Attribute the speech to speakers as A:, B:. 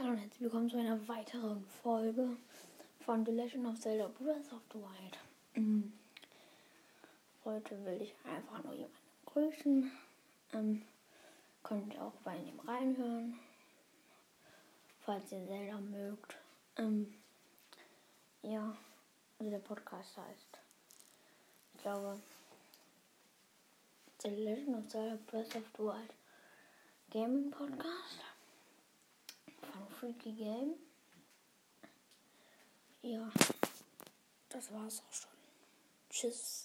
A: Hallo und herzlich willkommen zu einer weiteren Folge von The Legend of Zelda Breath of the Wild. Mhm. Heute will ich einfach nur jemanden grüßen. Ähm, könnt ihr auch bei ihm reinhören, falls ihr Zelda mögt. Ähm, ja, also der Podcast heißt, ich glaube, The Legend of Zelda Breath of the Wild Gaming Podcast Freaky Game. Ja, das war's auch schon. Tschüss.